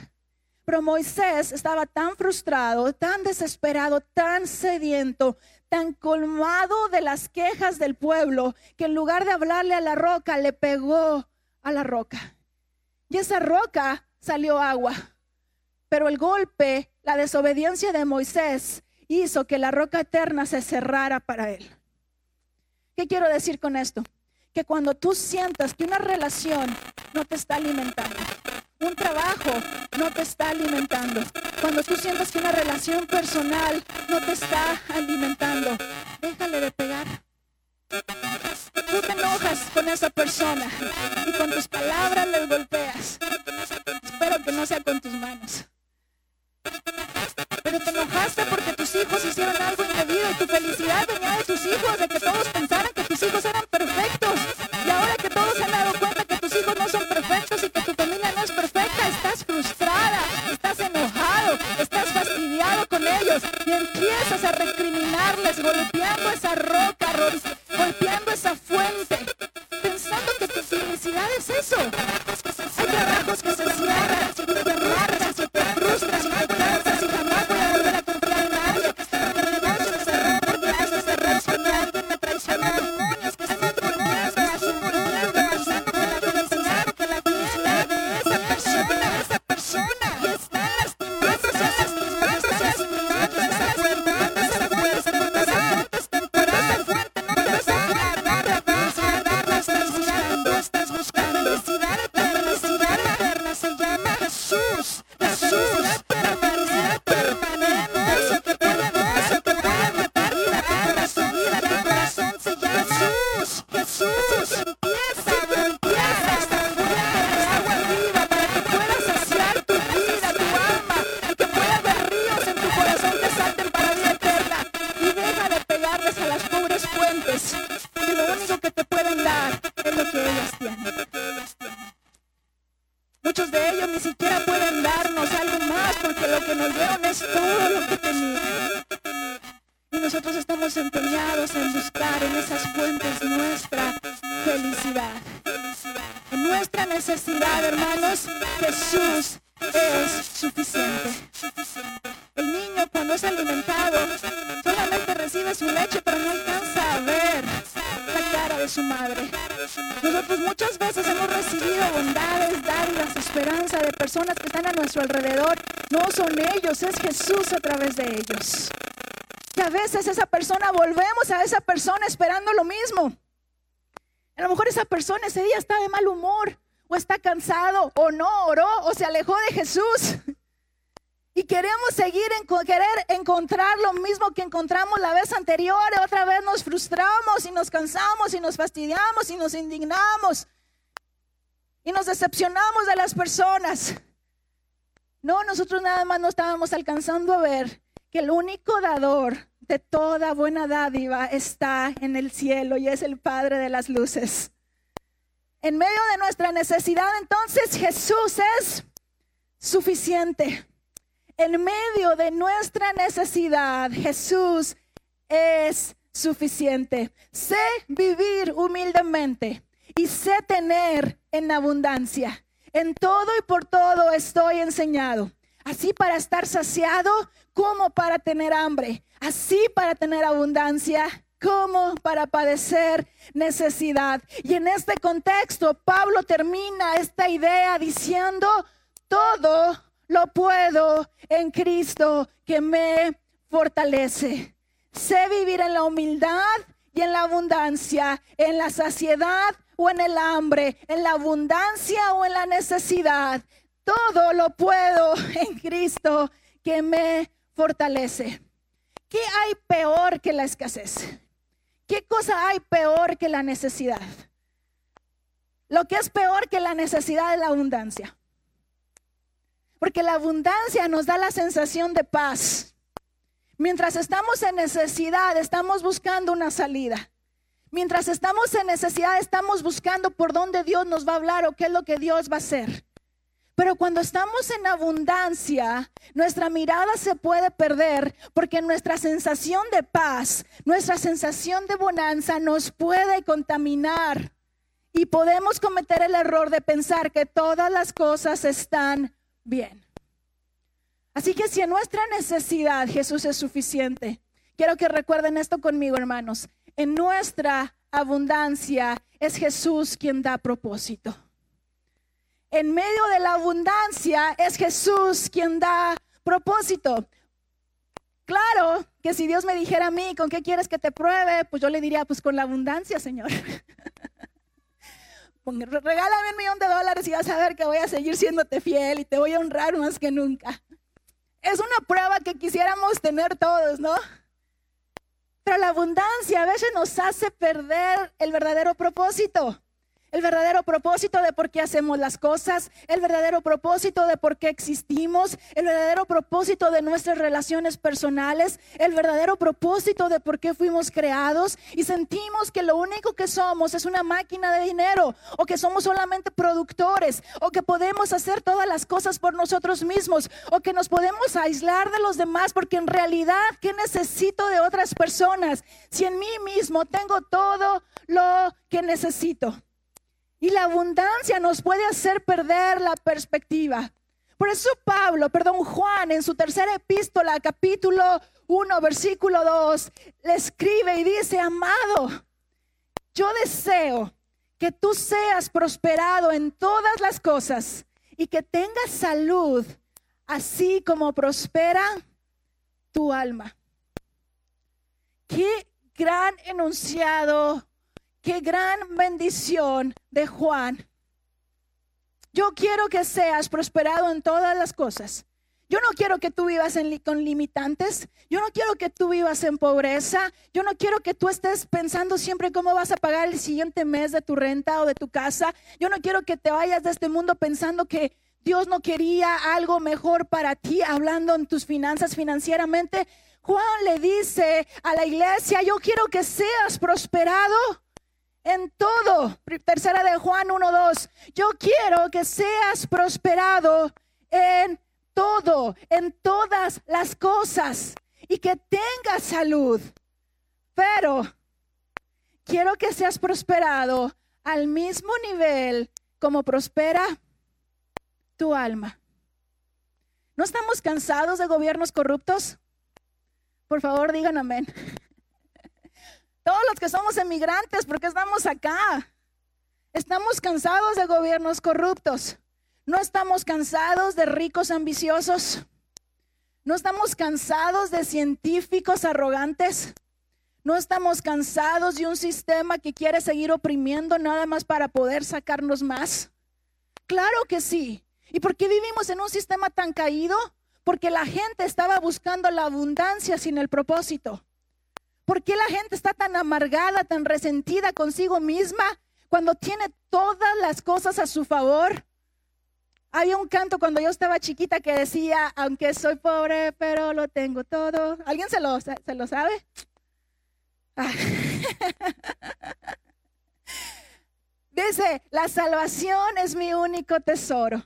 Pero Moisés estaba tan frustrado, tan desesperado, tan sediento, tan colmado de las quejas del pueblo, que en lugar de hablarle a la roca, le pegó a la roca. Y esa roca salió agua. Pero el golpe, la desobediencia de Moisés hizo que la roca eterna se cerrara para él. ¿Qué quiero decir con esto? Que cuando tú sientas que una relación no te está alimentando, un trabajo no te está alimentando, cuando tú sientas que una relación personal no te está alimentando, déjale de pegar. Tú te enojas con esa persona y con tus palabras le golpeas. Espero que no sea con tus manos. Pero te enojaste porque tus hijos hicieron algo indebido y tu felicidad venía de tus hijos, de que todos pensaran que tus hijos eran y empiezas a recriminarles golpeando esa roca, golpeando esa fuente, pensando que tu felicidad es eso. Que es Jesús a través de ellos. Y a veces esa persona, volvemos a esa persona esperando lo mismo. A lo mejor esa persona ese día está de mal humor, o está cansado, o no oró, o se alejó de Jesús. Y queremos seguir en querer encontrar lo mismo que encontramos la vez anterior. Otra vez nos frustramos y nos cansamos y nos fastidiamos y nos indignamos. Y nos decepcionamos de las personas. No, nosotros nada más no estábamos alcanzando a ver que el único dador de toda buena dádiva está en el cielo y es el Padre de las luces. En medio de nuestra necesidad, entonces Jesús es suficiente. En medio de nuestra necesidad, Jesús es suficiente. Sé vivir humildemente y sé tener en abundancia. En todo y por todo estoy enseñado. Así para estar saciado como para tener hambre. Así para tener abundancia como para padecer necesidad. Y en este contexto, Pablo termina esta idea diciendo, todo lo puedo en Cristo que me fortalece. Sé vivir en la humildad y en la abundancia, en la saciedad o en el hambre, en la abundancia o en la necesidad. Todo lo puedo en Cristo que me fortalece. ¿Qué hay peor que la escasez? ¿Qué cosa hay peor que la necesidad? Lo que es peor que la necesidad es la abundancia. Porque la abundancia nos da la sensación de paz. Mientras estamos en necesidad, estamos buscando una salida. Mientras estamos en necesidad, estamos buscando por dónde Dios nos va a hablar o qué es lo que Dios va a hacer. Pero cuando estamos en abundancia, nuestra mirada se puede perder porque nuestra sensación de paz, nuestra sensación de bonanza nos puede contaminar. Y podemos cometer el error de pensar que todas las cosas están bien. Así que si en nuestra necesidad Jesús es suficiente, quiero que recuerden esto conmigo, hermanos. En nuestra abundancia es Jesús quien da propósito. En medio de la abundancia es Jesús quien da propósito. Claro que si Dios me dijera a mí, ¿con qué quieres que te pruebe? Pues yo le diría, pues con la abundancia, Señor. Regálame un millón de dólares y vas a ver que voy a seguir siéndote fiel y te voy a honrar más que nunca. Es una prueba que quisiéramos tener todos, ¿no? Pero la abundancia a veces nos hace perder el verdadero propósito el verdadero propósito de por qué hacemos las cosas, el verdadero propósito de por qué existimos, el verdadero propósito de nuestras relaciones personales, el verdadero propósito de por qué fuimos creados y sentimos que lo único que somos es una máquina de dinero o que somos solamente productores o que podemos hacer todas las cosas por nosotros mismos o que nos podemos aislar de los demás porque en realidad, ¿qué necesito de otras personas si en mí mismo tengo todo lo que necesito? Y la abundancia nos puede hacer perder la perspectiva. Por eso Pablo, perdón, Juan, en su tercera epístola, capítulo 1, versículo 2, le escribe y dice, amado, yo deseo que tú seas prosperado en todas las cosas y que tengas salud, así como prospera tu alma. Qué gran enunciado Qué gran bendición de Juan. Yo quiero que seas prosperado en todas las cosas. Yo no quiero que tú vivas con limitantes. Yo no quiero que tú vivas en pobreza. Yo no quiero que tú estés pensando siempre cómo vas a pagar el siguiente mes de tu renta o de tu casa. Yo no quiero que te vayas de este mundo pensando que Dios no quería algo mejor para ti, hablando en tus finanzas financieramente. Juan le dice a la iglesia, yo quiero que seas prosperado en todo. Tercera de Juan 1.2. Yo quiero que seas prosperado en todo, en todas las cosas y que tengas salud. Pero quiero que seas prosperado al mismo nivel como prospera tu alma. ¿No estamos cansados de gobiernos corruptos? Por favor, digan amén. Todos los que somos emigrantes, porque estamos acá? Estamos cansados de gobiernos corruptos. No estamos cansados de ricos ambiciosos. No estamos cansados de científicos arrogantes. No estamos cansados de un sistema que quiere seguir oprimiendo nada más para poder sacarnos más. Claro que sí. ¿Y por qué vivimos en un sistema tan caído? Porque la gente estaba buscando la abundancia sin el propósito. ¿Por qué la gente está tan amargada, tan resentida consigo misma cuando tiene todas las cosas a su favor? Había un canto cuando yo estaba chiquita que decía, aunque soy pobre, pero lo tengo todo. ¿Alguien se lo, se lo sabe? Dice, la salvación es mi único tesoro.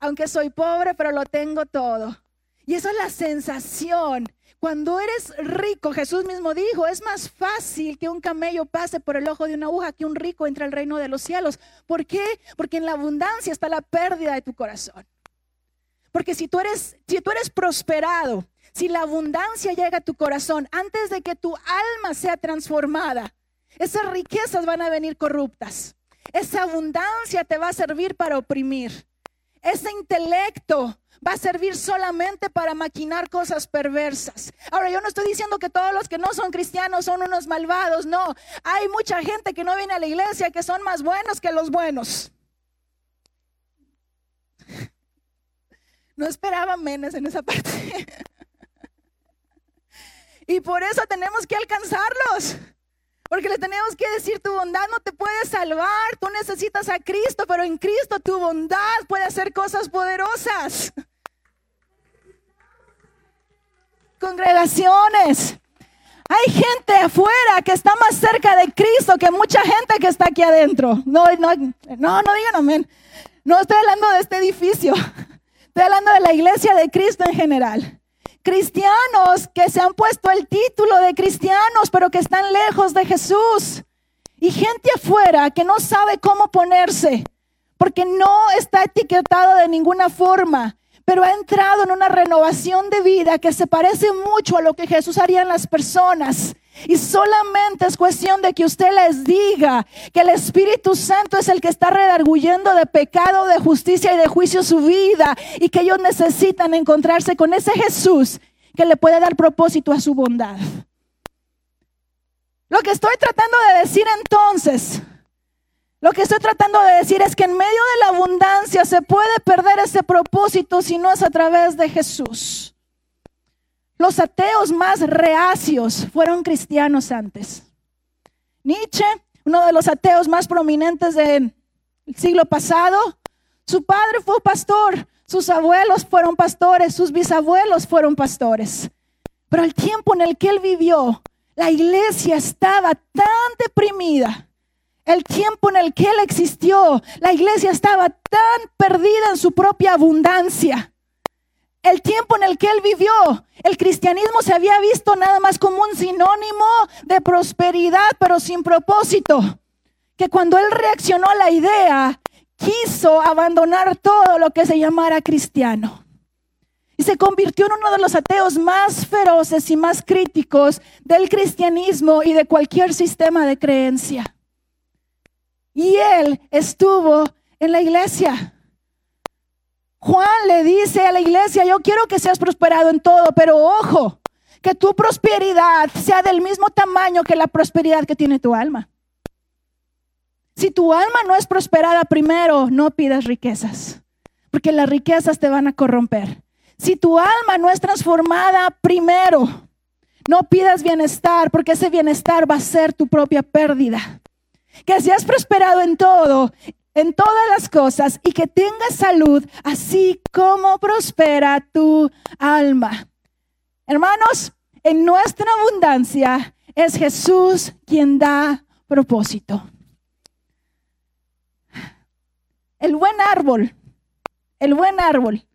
Aunque soy pobre, pero lo tengo todo. Y esa es la sensación cuando eres rico, Jesús mismo dijo, es más fácil que un camello pase por el ojo de una aguja que un rico entre al reino de los cielos. ¿Por qué? Porque en la abundancia está la pérdida de tu corazón. Porque si tú eres, si tú eres prosperado, si la abundancia llega a tu corazón antes de que tu alma sea transformada, esas riquezas van a venir corruptas. Esa abundancia te va a servir para oprimir. Ese intelecto va a servir solamente para maquinar cosas perversas. Ahora, yo no estoy diciendo que todos los que no son cristianos son unos malvados, no. Hay mucha gente que no viene a la iglesia que son más buenos que los buenos. No esperaba menos en esa parte. Y por eso tenemos que alcanzarlos. Porque le tenemos que decir, tu bondad no te puede salvar, tú necesitas a Cristo, pero en Cristo tu bondad puede hacer cosas poderosas. Congregaciones. Hay gente afuera que está más cerca de Cristo que mucha gente que está aquí adentro. No, no, no, no digan amén. No estoy hablando de este edificio. Estoy hablando de la iglesia de Cristo en general cristianos que se han puesto el título de cristianos, pero que están lejos de Jesús. Y gente afuera que no sabe cómo ponerse, porque no está etiquetado de ninguna forma, pero ha entrado en una renovación de vida que se parece mucho a lo que Jesús haría en las personas. Y solamente es cuestión de que usted les diga que el Espíritu Santo es el que está redarguyendo de pecado, de justicia y de juicio su vida y que ellos necesitan encontrarse con ese Jesús que le puede dar propósito a su bondad. Lo que estoy tratando de decir entonces, lo que estoy tratando de decir es que en medio de la abundancia se puede perder ese propósito si no es a través de Jesús. Los ateos más reacios fueron cristianos antes. Nietzsche, uno de los ateos más prominentes del siglo pasado, su padre fue pastor, sus abuelos fueron pastores, sus bisabuelos fueron pastores. Pero el tiempo en el que él vivió, la iglesia estaba tan deprimida. El tiempo en el que él existió, la iglesia estaba tan perdida en su propia abundancia el tiempo en el que él vivió, el cristianismo se había visto nada más como un sinónimo de prosperidad, pero sin propósito. Que cuando él reaccionó a la idea, quiso abandonar todo lo que se llamara cristiano. Y se convirtió en uno de los ateos más feroces y más críticos del cristianismo y de cualquier sistema de creencia. Y él estuvo en la iglesia. Juan le dice a la iglesia, yo quiero que seas prosperado en todo, pero ojo, que tu prosperidad sea del mismo tamaño que la prosperidad que tiene tu alma. Si tu alma no es prosperada primero, no pidas riquezas, porque las riquezas te van a corromper. Si tu alma no es transformada primero, no pidas bienestar, porque ese bienestar va a ser tu propia pérdida. Que seas prosperado en todo en todas las cosas y que tengas salud, así como prospera tu alma. Hermanos, en nuestra abundancia es Jesús quien da propósito. El buen árbol, el buen árbol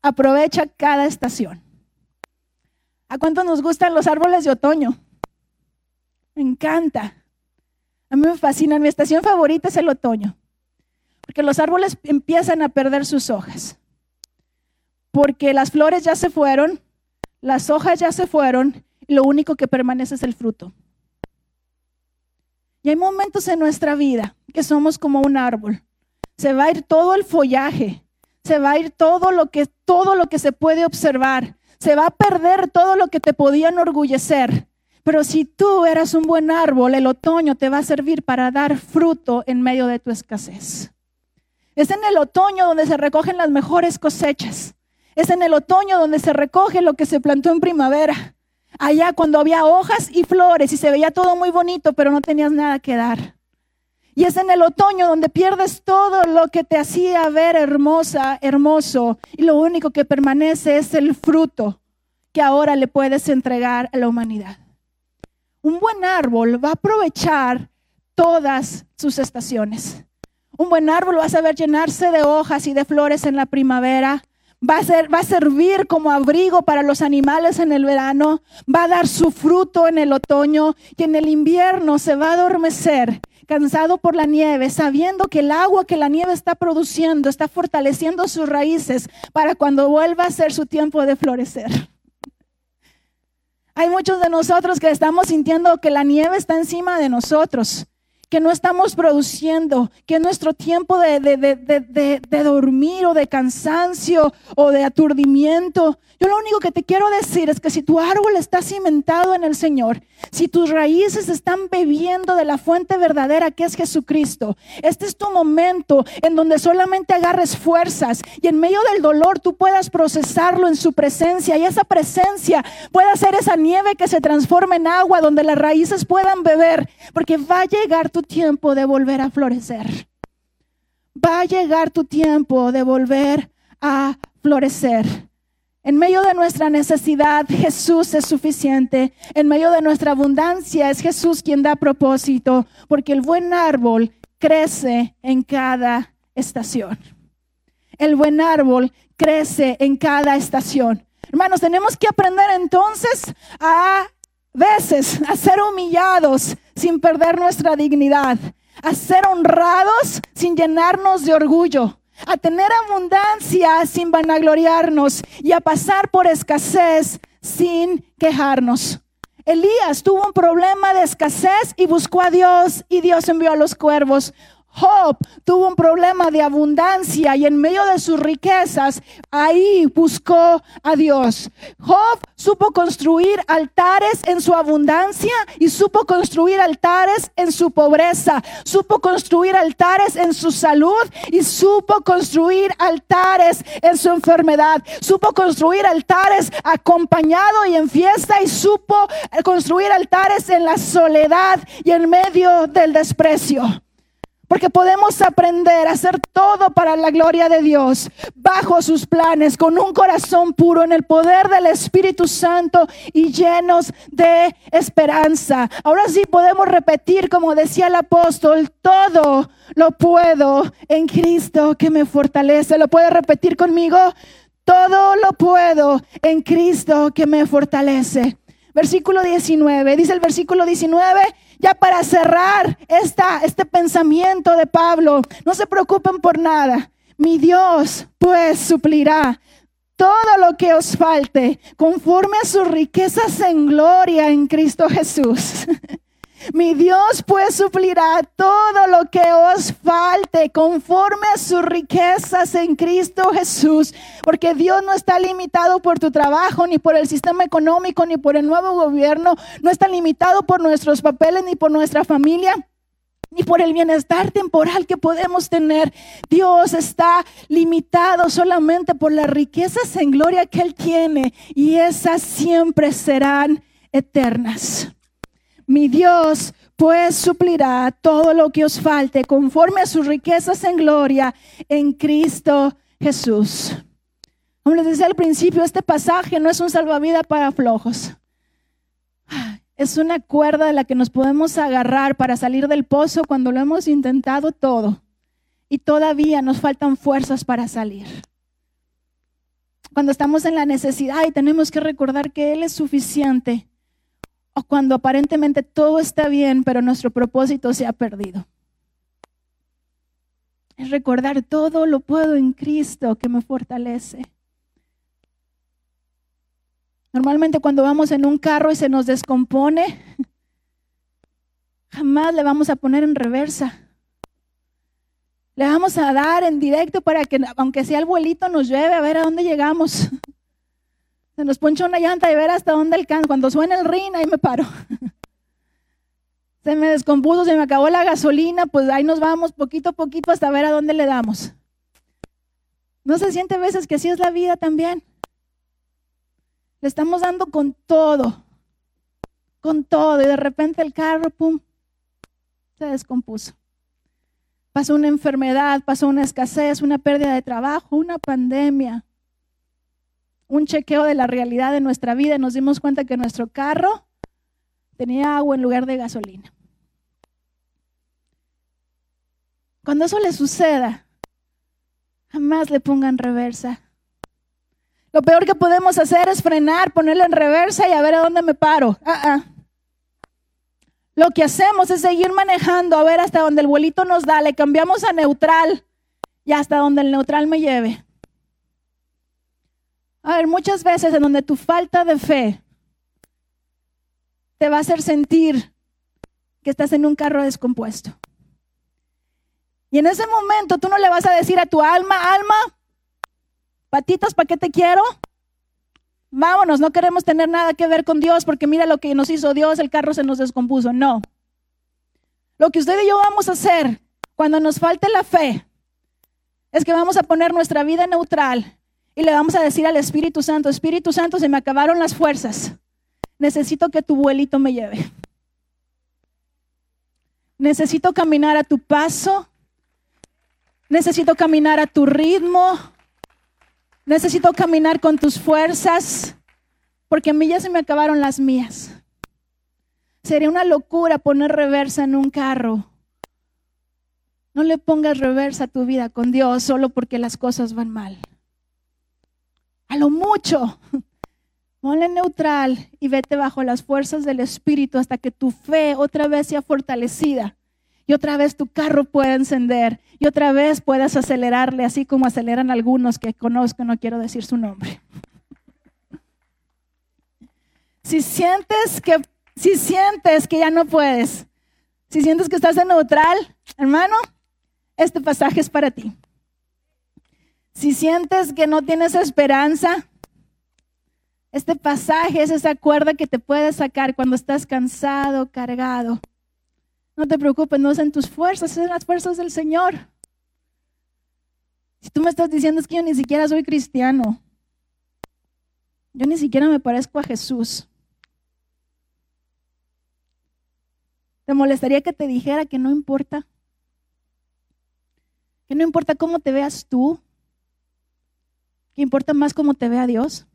aprovecha cada estación. ¿A cuánto nos gustan los árboles de otoño? Me encanta. A mí me fascina. Mi estación favorita es el otoño. Porque los árboles empiezan a perder sus hojas. Porque las flores ya se fueron, las hojas ya se fueron, y lo único que permanece es el fruto. Y hay momentos en nuestra vida que somos como un árbol. Se va a ir todo el follaje, se va a ir todo lo que todo lo que se puede observar, se va a perder todo lo que te podía enorgullecer. Pero si tú eras un buen árbol, el otoño te va a servir para dar fruto en medio de tu escasez. Es en el otoño donde se recogen las mejores cosechas. Es en el otoño donde se recoge lo que se plantó en primavera. Allá cuando había hojas y flores y se veía todo muy bonito, pero no tenías nada que dar. Y es en el otoño donde pierdes todo lo que te hacía ver hermosa, hermoso, y lo único que permanece es el fruto que ahora le puedes entregar a la humanidad. Un buen árbol va a aprovechar todas sus estaciones. Un buen árbol va a saber llenarse de hojas y de flores en la primavera. Va a, ser, a servir como abrigo para los animales en el verano. Va a dar su fruto en el otoño y en el invierno se va a adormecer cansado por la nieve, sabiendo que el agua que la nieve está produciendo está fortaleciendo sus raíces para cuando vuelva a ser su tiempo de florecer. Hay muchos de nosotros que estamos sintiendo que la nieve está encima de nosotros que no estamos produciendo, que nuestro tiempo de, de, dormir o de cansancio o de aturdimiento. Yo lo único que te quiero decir es que si tu árbol está cimentado en el Señor, si tus raíces están bebiendo de la fuente verdadera que es Jesucristo, este es tu momento en donde solamente agarres fuerzas y en medio del dolor tú puedas procesarlo en su presencia y esa presencia pueda ser esa nieve que se transforma en agua donde las raíces puedan beber, porque va a llegar tu tiempo de volver a florecer. Va a llegar tu tiempo de volver a florecer. En medio de nuestra necesidad, Jesús es suficiente. En medio de nuestra abundancia, es Jesús quien da propósito, porque el buen árbol crece en cada estación. El buen árbol crece en cada estación. Hermanos, tenemos que aprender entonces a veces a ser humillados sin perder nuestra dignidad, a ser honrados sin llenarnos de orgullo, a tener abundancia sin vanagloriarnos y a pasar por escasez sin quejarnos. Elías tuvo un problema de escasez y buscó a Dios y Dios envió a los cuervos. Job tuvo un problema de abundancia y en medio de sus riquezas, ahí buscó a Dios. Job supo construir altares en su abundancia y supo construir altares en su pobreza. Supo construir altares en su salud y supo construir altares en su enfermedad. Supo construir altares acompañado y en fiesta y supo construir altares en la soledad y en medio del desprecio. Porque podemos aprender a hacer todo para la gloria de Dios, bajo sus planes, con un corazón puro, en el poder del Espíritu Santo y llenos de esperanza. Ahora sí podemos repetir, como decía el apóstol, todo lo puedo en Cristo que me fortalece. ¿Lo puede repetir conmigo? Todo lo puedo en Cristo que me fortalece. Versículo 19, dice el versículo 19 ya para cerrar esta, este pensamiento de Pablo, no se preocupen por nada. Mi Dios pues suplirá todo lo que os falte conforme a sus riquezas en gloria en Cristo Jesús. Mi Dios pues suplirá todo lo que os falte conforme a sus riquezas en Cristo Jesús. Porque Dios no está limitado por tu trabajo, ni por el sistema económico, ni por el nuevo gobierno. No está limitado por nuestros papeles, ni por nuestra familia ni por el bienestar temporal que podemos tener. Dios está limitado solamente por las riquezas en gloria que Él tiene y esas siempre serán eternas. Mi Dios pues suplirá todo lo que os falte conforme a sus riquezas en gloria en Cristo Jesús. Como les decía al principio, este pasaje no es un salvavidas para flojos. Es una cuerda de la que nos podemos agarrar para salir del pozo cuando lo hemos intentado todo y todavía nos faltan fuerzas para salir. Cuando estamos en la necesidad y tenemos que recordar que Él es suficiente cuando aparentemente todo está bien, pero nuestro propósito se ha perdido. Es recordar todo lo puedo en Cristo que me fortalece. Normalmente cuando vamos en un carro y se nos descompone, jamás le vamos a poner en reversa. Le vamos a dar en directo para que, aunque sea el vuelito, nos lleve a ver a dónde llegamos. Se nos poncha una llanta y ver hasta dónde alcanza. Cuando suena el rin, ahí me paro. Se me descompuso, se me acabó la gasolina, pues ahí nos vamos poquito a poquito hasta ver a dónde le damos. ¿No se siente a veces que así es la vida también? Le estamos dando con todo, con todo, y de repente el carro, pum, se descompuso. Pasó una enfermedad, pasó una escasez, una pérdida de trabajo, una pandemia, un chequeo de la realidad de nuestra vida y nos dimos cuenta que nuestro carro tenía agua en lugar de gasolina. Cuando eso le suceda, jamás le pongan reversa. Lo peor que podemos hacer es frenar, ponerle en reversa y a ver a dónde me paro. Ah, ah. Lo que hacemos es seguir manejando a ver hasta donde el vuelito nos da, le cambiamos a neutral y hasta donde el neutral me lleve. A ver, muchas veces en donde tu falta de fe te va a hacer sentir que estás en un carro descompuesto. Y en ese momento tú no le vas a decir a tu alma, alma, patitas, ¿para qué te quiero? Vámonos, no queremos tener nada que ver con Dios porque mira lo que nos hizo Dios, el carro se nos descompuso. No. Lo que usted y yo vamos a hacer cuando nos falte la fe es que vamos a poner nuestra vida neutral y le vamos a decir al Espíritu Santo, Espíritu Santo, se me acabaron las fuerzas. Necesito que tu vuelito me lleve. Necesito caminar a tu paso. Necesito caminar a tu ritmo. Necesito caminar con tus fuerzas. Porque a mí ya se me acabaron las mías. Sería una locura poner reversa en un carro. No le pongas reversa a tu vida con Dios solo porque las cosas van mal a lo mucho. Ponle neutral y vete bajo las fuerzas del Espíritu hasta que tu fe otra vez sea fortalecida y otra vez tu carro pueda encender y otra vez puedas acelerarle así como aceleran algunos que conozco, no quiero decir su nombre. Si sientes que si sientes que ya no puedes, si sientes que estás en neutral, hermano, este pasaje es para ti. Si sientes que no tienes esperanza, este pasaje es esa cuerda que te puede sacar cuando estás cansado, cargado. No te preocupes, no son tus fuerzas, son las fuerzas del Señor. Si tú me estás diciendo es que yo ni siquiera soy cristiano, yo ni siquiera me parezco a Jesús. ¿Te molestaría que te dijera que no importa? Que no importa cómo te veas tú, importa más cómo te vea Dios.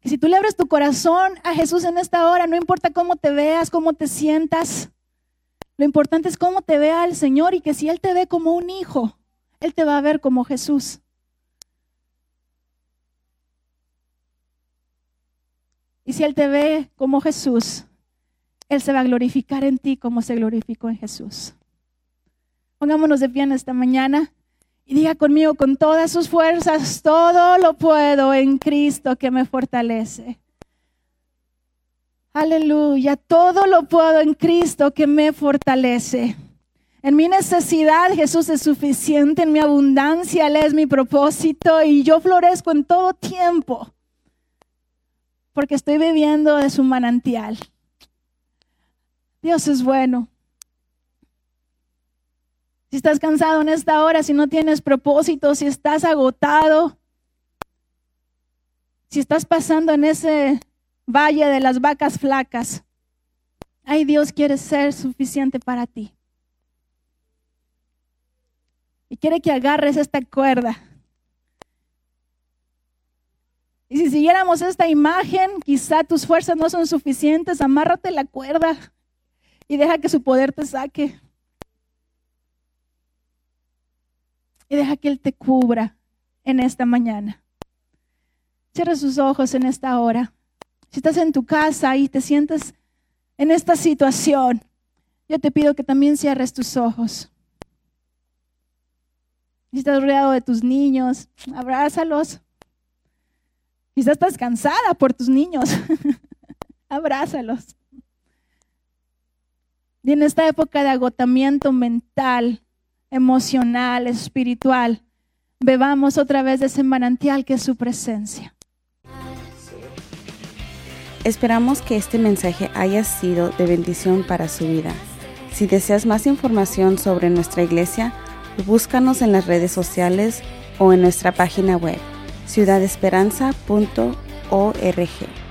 Que si tú le abres tu corazón a Jesús en esta hora, no importa cómo te veas, cómo te sientas, lo importante es cómo te vea el Señor y que si Él te ve como un hijo, Él te va a ver como Jesús. Y si Él te ve como Jesús, Él se va a glorificar en ti como se glorificó en Jesús. Pongámonos de pie en esta mañana y diga conmigo con todas sus fuerzas, todo lo puedo en Cristo que me fortalece. Aleluya, todo lo puedo en Cristo que me fortalece. En mi necesidad Jesús es suficiente, en mi abundancia Él es mi propósito y yo florezco en todo tiempo porque estoy bebiendo de su manantial. Dios es bueno. Si estás cansado en esta hora, si no tienes propósito, si estás agotado, si estás pasando en ese valle de las vacas flacas, ay Dios quiere ser suficiente para ti. Y quiere que agarres esta cuerda y si siguiéramos esta imagen, quizá tus fuerzas no son suficientes, amárrate la cuerda y deja que su poder te saque. Y deja que Él te cubra en esta mañana. Cierra sus ojos en esta hora. Si estás en tu casa y te sientes en esta situación, yo te pido que también cierres tus ojos. Si estás rodeado de tus niños, abrázalos. Quizás estás cansada por tus niños. Abrázalos. Y en esta época de agotamiento mental, emocional, espiritual, bebamos otra vez de ese manantial que es su presencia. Esperamos que este mensaje haya sido de bendición para su vida. Si deseas más información sobre nuestra iglesia, búscanos en las redes sociales o en nuestra página web ciudadesperanza.org.